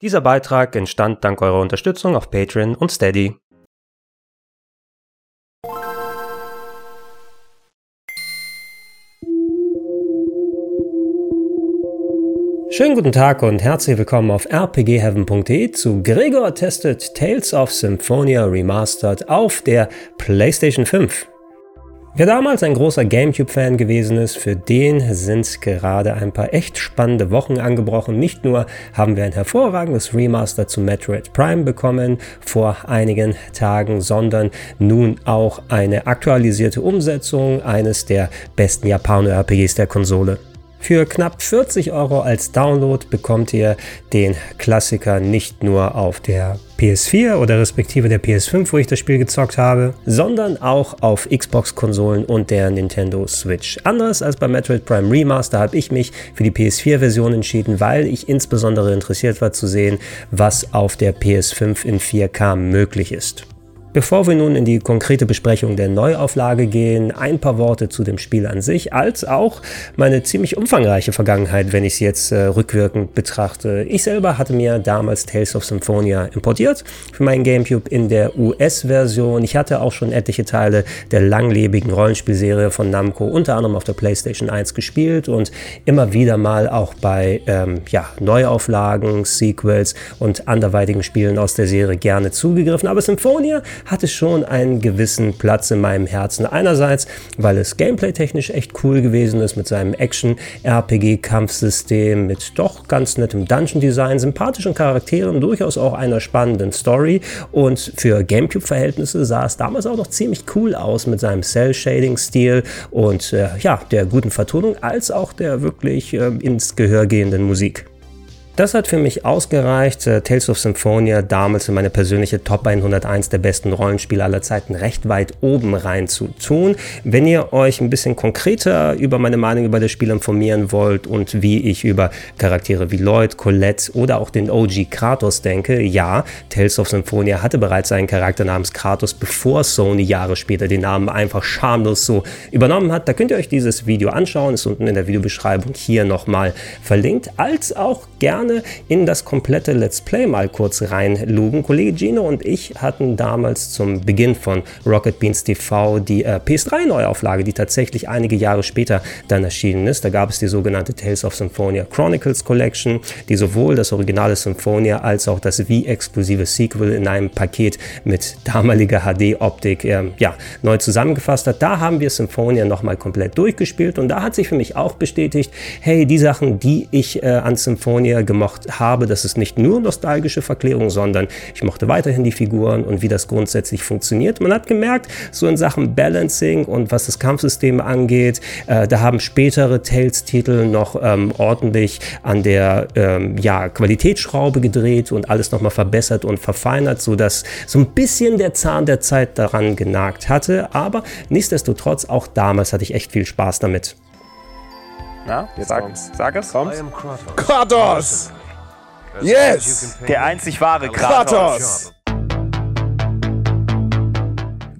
Dieser Beitrag entstand dank eurer Unterstützung auf Patreon und Steady. Schönen guten Tag und herzlich willkommen auf rpgheaven.de zu Gregor testet Tales of Symphonia Remastered auf der PlayStation 5. Wer damals ein großer GameCube-Fan gewesen ist, für den sind gerade ein paar echt spannende Wochen angebrochen. Nicht nur haben wir ein hervorragendes Remaster zu Metroid Prime bekommen vor einigen Tagen, sondern nun auch eine aktualisierte Umsetzung eines der besten Japaner-RPGs der Konsole. Für knapp 40 Euro als Download bekommt ihr den Klassiker nicht nur auf der PS4 oder respektive der PS5, wo ich das Spiel gezockt habe, sondern auch auf Xbox-Konsolen und der Nintendo Switch. Anders als bei Metroid Prime Remaster habe ich mich für die PS4-Version entschieden, weil ich insbesondere interessiert war zu sehen, was auf der PS5 in 4K möglich ist. Bevor wir nun in die konkrete Besprechung der Neuauflage gehen, ein paar Worte zu dem Spiel an sich, als auch meine ziemlich umfangreiche Vergangenheit, wenn ich es jetzt äh, rückwirkend betrachte. Ich selber hatte mir damals Tales of Symphonia importiert für meinen GameCube in der US-Version. Ich hatte auch schon etliche Teile der langlebigen Rollenspielserie von Namco, unter anderem auf der PlayStation 1 gespielt und immer wieder mal auch bei ähm, ja, Neuauflagen, Sequels und anderweitigen Spielen aus der Serie gerne zugegriffen. Aber Symphonia hatte schon einen gewissen Platz in meinem Herzen. Einerseits, weil es gameplay-technisch echt cool gewesen ist mit seinem Action-RPG-Kampfsystem, mit doch ganz nettem Dungeon-Design, sympathischen Charakteren, durchaus auch einer spannenden Story. Und für GameCube-Verhältnisse sah es damals auch noch ziemlich cool aus mit seinem Cell-Shading-Stil und äh, ja, der guten Vertonung, als auch der wirklich äh, ins Gehör gehenden Musik. Das hat für mich ausgereicht, äh, Tales of Symphonia damals in meine persönliche Top 101 der besten Rollenspiele aller Zeiten recht weit oben rein zu tun. Wenn ihr euch ein bisschen konkreter über meine Meinung über das Spiel informieren wollt und wie ich über Charaktere wie Lloyd, Colette oder auch den OG Kratos denke, ja, Tales of Symphonia hatte bereits einen Charakter namens Kratos, bevor Sony Jahre später den Namen einfach schamlos so übernommen hat. Da könnt ihr euch dieses Video anschauen, ist unten in der Videobeschreibung hier nochmal verlinkt, als auch gerne in das komplette Let's Play mal kurz reinlugen. Kollege Gino und ich hatten damals zum Beginn von Rocket Beans TV die äh, PS3-Neuauflage, die tatsächlich einige Jahre später dann erschienen ist. Da gab es die sogenannte Tales of Symphonia Chronicles Collection, die sowohl das originale Symphonia als auch das Wii-exklusive Sequel in einem Paket mit damaliger HD-Optik äh, ja, neu zusammengefasst hat. Da haben wir Symphonia nochmal komplett durchgespielt und da hat sich für mich auch bestätigt, hey, die Sachen, die ich äh, an Symphonia gemacht gemocht habe, das ist nicht nur nostalgische Verklärung, sondern ich mochte weiterhin die Figuren und wie das grundsätzlich funktioniert. Man hat gemerkt, so in Sachen Balancing und was das Kampfsystem angeht, äh, da haben spätere Tales-Titel noch ähm, ordentlich an der ähm, ja, Qualitätsschraube gedreht und alles nochmal verbessert und verfeinert, sodass so ein bisschen der Zahn der Zeit daran genagt hatte. Aber nichtsdestotrotz, auch damals hatte ich echt viel Spaß damit. Na, jetzt sag, kommt's. sag es. Kommt's. Kratos! Yes! Der einzig wahre Kratos. Kratos.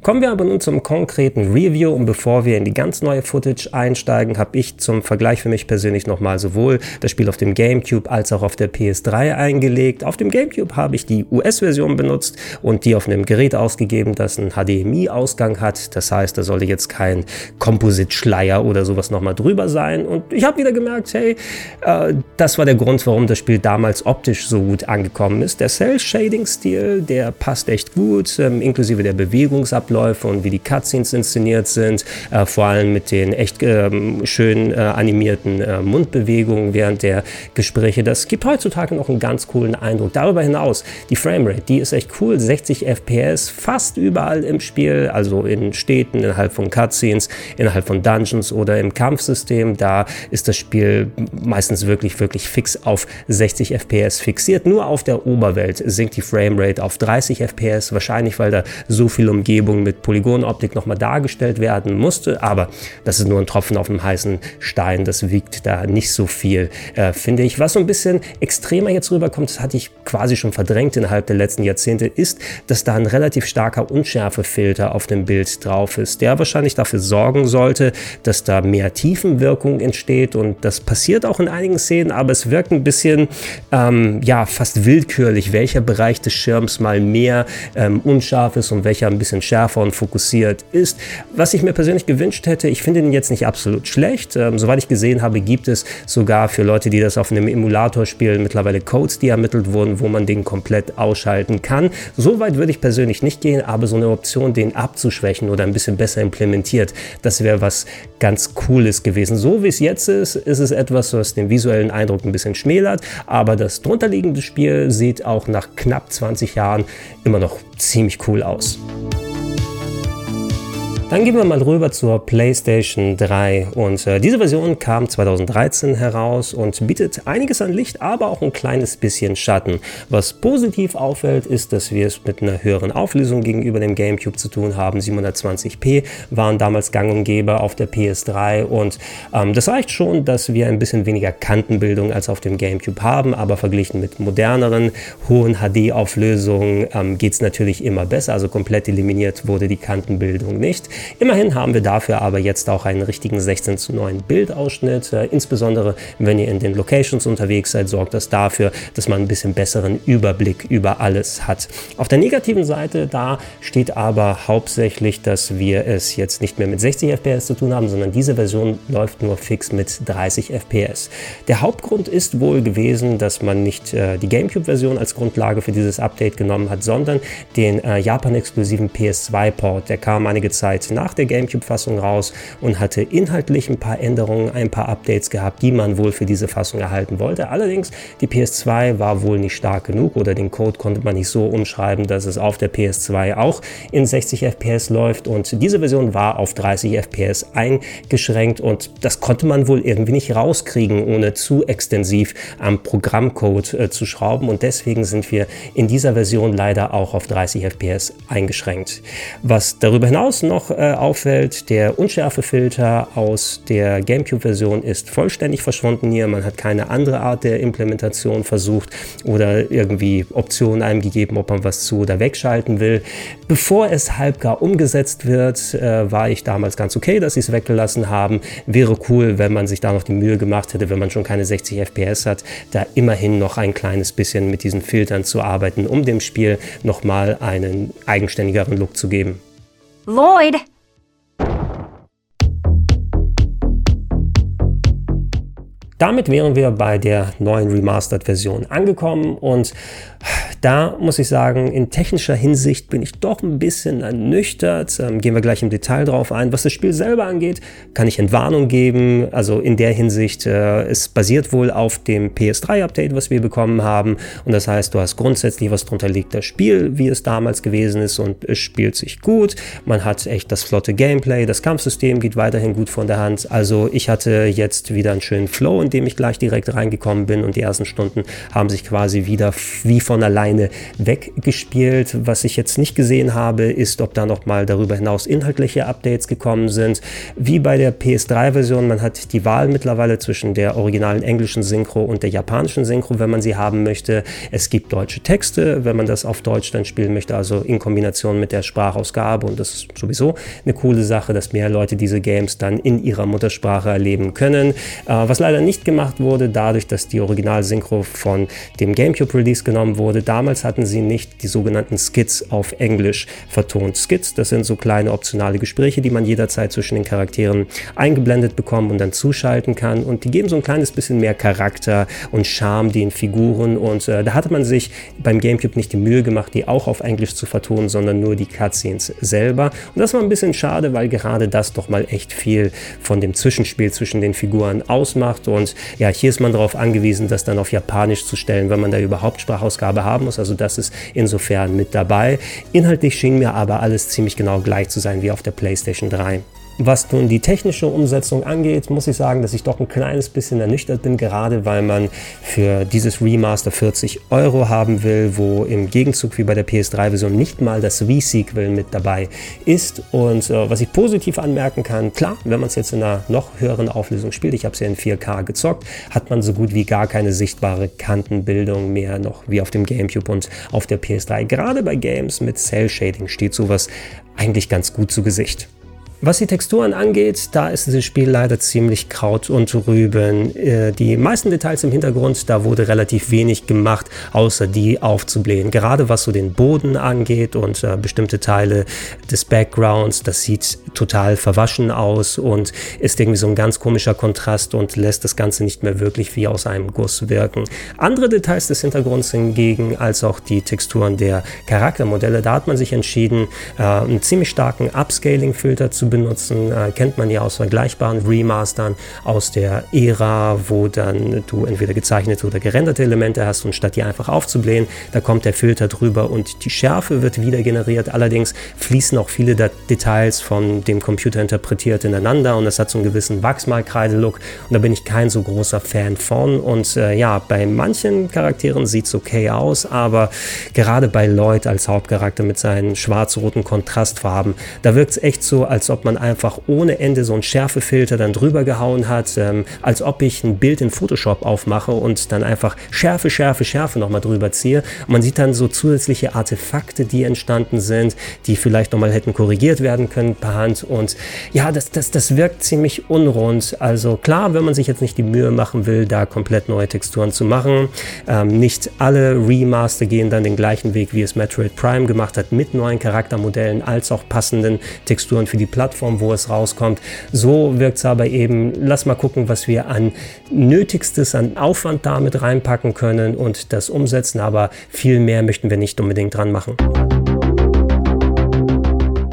Kommen wir aber nun zum konkreten Review und bevor wir in die ganz neue Footage einsteigen, habe ich zum Vergleich für mich persönlich nochmal sowohl das Spiel auf dem GameCube als auch auf der PS3 eingelegt. Auf dem GameCube habe ich die US-Version benutzt und die auf einem Gerät ausgegeben, das einen HDMI-Ausgang hat. Das heißt, da sollte jetzt kein Composite-Schleier oder sowas nochmal drüber sein. Und ich habe wieder gemerkt, hey, äh, das war der Grund, warum das Spiel damals optisch so gut angekommen ist. Der Cell-Shading-Stil, der passt echt gut, ähm, inklusive der Bewegungsabläufe Abläufe und wie die Cutscenes inszeniert sind, äh, vor allem mit den echt ähm, schön äh, animierten äh, Mundbewegungen während der Gespräche. Das gibt heutzutage noch einen ganz coolen Eindruck. Darüber hinaus, die Framerate, die ist echt cool, 60 FPS fast überall im Spiel, also in Städten, innerhalb von Cutscenes, innerhalb von Dungeons oder im Kampfsystem. Da ist das Spiel meistens wirklich, wirklich fix auf 60 FPS fixiert. Nur auf der Oberwelt sinkt die Framerate auf 30 FPS, wahrscheinlich weil da so viel Umgebung mit Polygonoptik nochmal dargestellt werden musste, aber das ist nur ein Tropfen auf dem heißen Stein, das wiegt da nicht so viel, äh, finde ich. Was so ein bisschen extremer jetzt rüberkommt, das hatte ich quasi schon verdrängt innerhalb der letzten Jahrzehnte, ist, dass da ein relativ starker Unschärfefilter auf dem Bild drauf ist, der wahrscheinlich dafür sorgen sollte, dass da mehr Tiefenwirkung entsteht. Und das passiert auch in einigen Szenen, aber es wirkt ein bisschen, ähm, ja, fast willkürlich, welcher Bereich des Schirms mal mehr ähm, unscharf ist und welcher ein bisschen schärfer und fokussiert ist. Was ich mir persönlich gewünscht hätte, ich finde ihn jetzt nicht absolut schlecht. Ähm, soweit ich gesehen habe, gibt es sogar für Leute, die das auf einem Emulator spielen, mittlerweile Codes, die ermittelt wurden, wo man den komplett ausschalten kann. So weit würde ich persönlich nicht gehen, aber so eine Option, den abzuschwächen oder ein bisschen besser implementiert, das wäre was ganz Cooles gewesen. So wie es jetzt ist, ist es etwas, was den visuellen Eindruck ein bisschen schmälert, aber das drunterliegende Spiel sieht auch nach knapp 20 Jahren immer noch ziemlich cool aus. Dann gehen wir mal rüber zur PlayStation 3 und äh, diese Version kam 2013 heraus und bietet einiges an Licht, aber auch ein kleines bisschen Schatten. Was positiv auffällt, ist, dass wir es mit einer höheren Auflösung gegenüber dem GameCube zu tun haben. 720p waren damals gang und gäbe auf der PS3 und ähm, das reicht schon, dass wir ein bisschen weniger Kantenbildung als auf dem GameCube haben, aber verglichen mit moderneren, hohen HD-Auflösungen ähm, geht es natürlich immer besser, also komplett eliminiert wurde die Kantenbildung nicht. Immerhin haben wir dafür aber jetzt auch einen richtigen 16 zu 9 Bildausschnitt. Äh, insbesondere wenn ihr in den Locations unterwegs seid, sorgt das dafür, dass man ein bisschen besseren Überblick über alles hat. Auf der negativen Seite da steht aber hauptsächlich, dass wir es jetzt nicht mehr mit 60 FPS zu tun haben, sondern diese Version läuft nur fix mit 30 FPS. Der Hauptgrund ist wohl gewesen, dass man nicht äh, die GameCube-Version als Grundlage für dieses Update genommen hat, sondern den äh, Japan-exklusiven PS2-Port. Der kam einige Zeit nach der GameCube-Fassung raus und hatte inhaltlich ein paar Änderungen, ein paar Updates gehabt, die man wohl für diese Fassung erhalten wollte. Allerdings, die PS2 war wohl nicht stark genug oder den Code konnte man nicht so umschreiben, dass es auf der PS2 auch in 60 FPS läuft und diese Version war auf 30 FPS eingeschränkt und das konnte man wohl irgendwie nicht rauskriegen, ohne zu extensiv am Programmcode äh, zu schrauben und deswegen sind wir in dieser Version leider auch auf 30 FPS eingeschränkt. Was darüber hinaus noch äh, auffällt, der Unschärfefilter aus der GameCube-Version ist vollständig verschwunden hier. Man hat keine andere Art der Implementation versucht oder irgendwie Optionen einem gegeben, ob man was zu oder wegschalten will. Bevor es halbgar umgesetzt wird, äh, war ich damals ganz okay, dass sie es weggelassen haben. Wäre cool, wenn man sich da noch die Mühe gemacht hätte, wenn man schon keine 60 FPS hat, da immerhin noch ein kleines bisschen mit diesen Filtern zu arbeiten, um dem Spiel nochmal einen eigenständigeren Look zu geben. Lloyd! Damit wären wir bei der neuen Remastered-Version angekommen und da muss ich sagen, in technischer Hinsicht bin ich doch ein bisschen ernüchtert. Ähm, gehen wir gleich im Detail drauf ein. Was das Spiel selber angeht, kann ich Entwarnung geben. Also in der Hinsicht, äh, es basiert wohl auf dem PS3-Update, was wir bekommen haben. Und das heißt, du hast grundsätzlich, was drunter liegt, das Spiel, wie es damals gewesen ist und es spielt sich gut. Man hat echt das flotte Gameplay, das Kampfsystem geht weiterhin gut von der Hand. Also ich hatte jetzt wieder einen schönen Flow, in dem ich gleich direkt reingekommen bin und die ersten Stunden haben sich quasi wieder wie von allein alleine weggespielt. Was ich jetzt nicht gesehen habe, ist, ob da noch mal darüber hinaus inhaltliche Updates gekommen sind. Wie bei der PS3-Version, man hat die Wahl mittlerweile zwischen der originalen englischen Synchro und der japanischen Synchro, wenn man sie haben möchte. Es gibt deutsche Texte, wenn man das auf Deutsch dann spielen möchte, also in Kombination mit der Sprachausgabe. Und das ist sowieso eine coole Sache, dass mehr Leute diese Games dann in ihrer Muttersprache erleben können. Äh, was leider nicht gemacht wurde, dadurch, dass die Original-Synchro von dem GameCube-Release genommen wurde, da Damals hatten sie nicht die sogenannten Skits auf Englisch vertont. Skits, das sind so kleine optionale Gespräche, die man jederzeit zwischen den Charakteren eingeblendet bekommt und dann zuschalten kann. Und die geben so ein kleines bisschen mehr Charakter und Charme den Figuren. Und äh, da hatte man sich beim GameCube nicht die Mühe gemacht, die auch auf Englisch zu vertonen, sondern nur die Cutscenes selber. Und das war ein bisschen schade, weil gerade das doch mal echt viel von dem Zwischenspiel zwischen den Figuren ausmacht. Und ja, hier ist man darauf angewiesen, das dann auf Japanisch zu stellen, wenn man da überhaupt Sprachausgabe haben muss. Also das ist insofern mit dabei. Inhaltlich schien mir aber alles ziemlich genau gleich zu sein wie auf der PlayStation 3. Was nun die technische Umsetzung angeht, muss ich sagen, dass ich doch ein kleines bisschen ernüchtert bin, gerade weil man für dieses Remaster 40 Euro haben will, wo im Gegenzug wie bei der PS3-Version nicht mal das Re-Sequel mit dabei ist. Und äh, was ich positiv anmerken kann, klar, wenn man es jetzt in einer noch höheren Auflösung spielt, ich habe es ja in 4K gezockt, hat man so gut wie gar keine sichtbare Kantenbildung mehr noch wie auf dem GameCube und auf der PS3. Gerade bei Games mit Cell Shading steht sowas eigentlich ganz gut zu Gesicht. Was die Texturen angeht, da ist dieses Spiel leider ziemlich Kraut und Rüben. Äh, die meisten Details im Hintergrund, da wurde relativ wenig gemacht, außer die aufzublähen. Gerade was so den Boden angeht und äh, bestimmte Teile des Backgrounds, das sieht total verwaschen aus und ist irgendwie so ein ganz komischer Kontrast und lässt das Ganze nicht mehr wirklich wie aus einem Guss wirken. Andere Details des Hintergrunds hingegen, als auch die Texturen der Charaktermodelle, da hat man sich entschieden, äh, einen ziemlich starken Upscaling-Filter zu benutzen, äh, kennt man ja aus vergleichbaren Remastern aus der Ära, wo dann du entweder gezeichnete oder gerenderte Elemente hast und statt die einfach aufzublähen, da kommt der Filter drüber und die Schärfe wird wieder generiert. Allerdings fließen auch viele der Details von dem Computer interpretiert ineinander und es hat so einen gewissen Wachsmalkreide-Look und da bin ich kein so großer Fan von und äh, ja, bei manchen Charakteren sieht es okay aus, aber gerade bei Lloyd als Hauptcharakter mit seinen schwarz-roten Kontrastfarben, da wirkt es echt so, als ob ob man einfach ohne Ende so einen Schärfefilter dann drüber gehauen hat, ähm, als ob ich ein Bild in Photoshop aufmache und dann einfach Schärfe, Schärfe, Schärfe nochmal drüber ziehe. Man sieht dann so zusätzliche Artefakte, die entstanden sind, die vielleicht nochmal hätten korrigiert werden können per Hand. Und ja, das, das, das wirkt ziemlich unrund. Also klar, wenn man sich jetzt nicht die Mühe machen will, da komplett neue Texturen zu machen. Ähm, nicht alle Remaster gehen dann den gleichen Weg, wie es Metroid Prime gemacht hat, mit neuen Charaktermodellen als auch passenden Texturen für die Plattform. Plattform, wo es rauskommt. So wirkt es aber eben, lass mal gucken, was wir an Nötigstes, an Aufwand damit reinpacken können und das umsetzen, aber viel mehr möchten wir nicht unbedingt dran machen.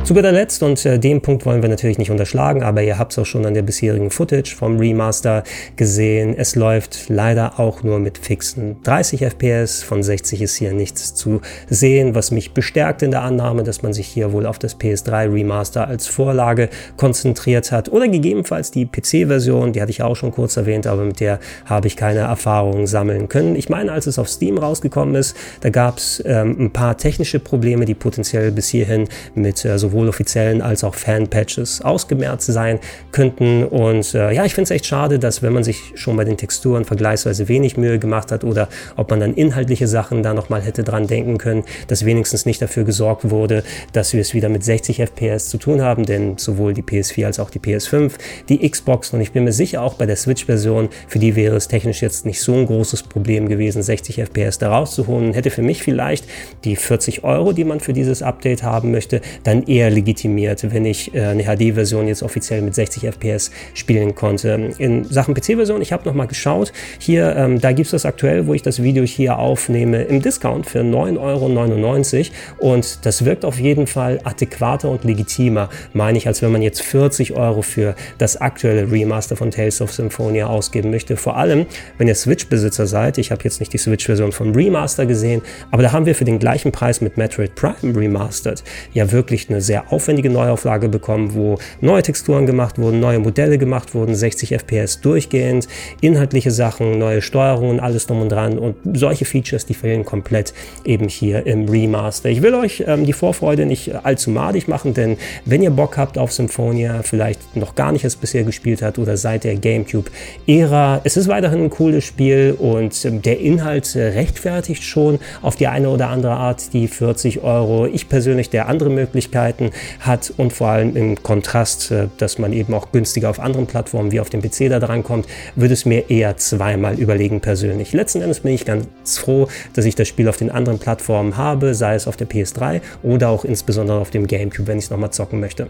Zu guter Letzt, und äh, den Punkt wollen wir natürlich nicht unterschlagen, aber ihr habt es auch schon an der bisherigen Footage vom Remaster gesehen. Es läuft leider auch nur mit fixen 30 FPS. Von 60 ist hier nichts zu sehen, was mich bestärkt in der Annahme, dass man sich hier wohl auf das PS3 Remaster als Vorlage konzentriert hat. Oder gegebenenfalls die PC-Version, die hatte ich auch schon kurz erwähnt, aber mit der habe ich keine Erfahrungen sammeln können. Ich meine, als es auf Steam rausgekommen ist, da gab es ähm, ein paar technische Probleme, die potenziell bis hierhin mit äh, sowohl sowohl offiziellen als auch Fan-Patches ausgemerzt sein könnten. Und äh, ja, ich finde es echt schade, dass wenn man sich schon bei den Texturen vergleichsweise wenig Mühe gemacht hat oder ob man dann inhaltliche Sachen da nochmal hätte dran denken können, dass wenigstens nicht dafür gesorgt wurde, dass wir es wieder mit 60 FPS zu tun haben, denn sowohl die PS4 als auch die PS5, die Xbox. Und ich bin mir sicher auch bei der Switch-Version, für die wäre es technisch jetzt nicht so ein großes Problem gewesen, 60 FPS da rauszuholen, hätte für mich vielleicht die 40 Euro, die man für dieses Update haben möchte, dann eher mehr legitimiert, wenn ich äh, eine HD-Version jetzt offiziell mit 60 FPS spielen konnte. In Sachen PC-Version, ich habe nochmal geschaut, hier, ähm, da gibt es das aktuell, wo ich das Video hier aufnehme, im Discount für 9,99 Euro und das wirkt auf jeden Fall adäquater und legitimer, meine ich, als wenn man jetzt 40 Euro für das aktuelle Remaster von Tales of Symphonia ausgeben möchte. Vor allem, wenn ihr Switch-Besitzer seid, ich habe jetzt nicht die Switch-Version vom Remaster gesehen, aber da haben wir für den gleichen Preis mit Metroid Prime Remastered ja wirklich eine sehr sehr aufwendige Neuauflage bekommen, wo neue Texturen gemacht wurden, neue Modelle gemacht wurden, 60 FPS durchgehend, inhaltliche Sachen, neue Steuerungen, alles drum und dran und solche Features, die fehlen komplett eben hier im Remaster. Ich will euch ähm, die Vorfreude nicht allzu madig machen, denn wenn ihr Bock habt auf Symphonia, vielleicht noch gar nicht es bisher gespielt hat oder seit der GameCube-Ära, es ist weiterhin ein cooles Spiel und ähm, der Inhalt äh, rechtfertigt schon auf die eine oder andere Art die 40 Euro. Ich persönlich der andere Möglichkeiten Möglichkeiten hat und vor allem im Kontrast, äh, dass man eben auch günstiger auf anderen Plattformen wie auf dem PC da drankommt, würde es mir eher zweimal überlegen persönlich. Letzten Endes bin ich ganz froh, dass ich das Spiel auf den anderen Plattformen habe, sei es auf der PS3 oder auch insbesondere auf dem GameCube, wenn ich es nochmal zocken möchte.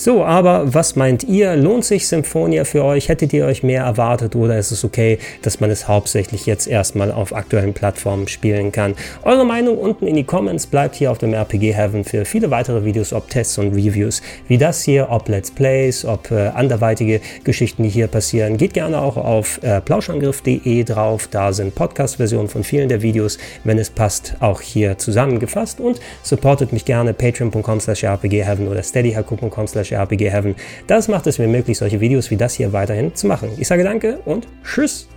So, aber was meint ihr? Lohnt sich Symphonia für euch? Hättet ihr euch mehr erwartet oder ist es okay, dass man es hauptsächlich jetzt erstmal auf aktuellen Plattformen spielen kann? Eure Meinung unten in die Comments bleibt hier auf dem RPG Heaven für viele weitere Videos, ob Tests und Reviews wie das hier, ob Let's Plays, ob äh, anderweitige Geschichten, die hier passieren. Geht gerne auch auf äh, plauschangriff.de drauf, da sind Podcast-Versionen von vielen der Videos, wenn es passt, auch hier zusammengefasst und supportet mich gerne patreon.com slash rpgheaven oder steadyhaku.com slash slash rpgheaven. Das macht es mir möglich, solche Videos wie das hier weiterhin zu machen. Ich sage danke und tschüss!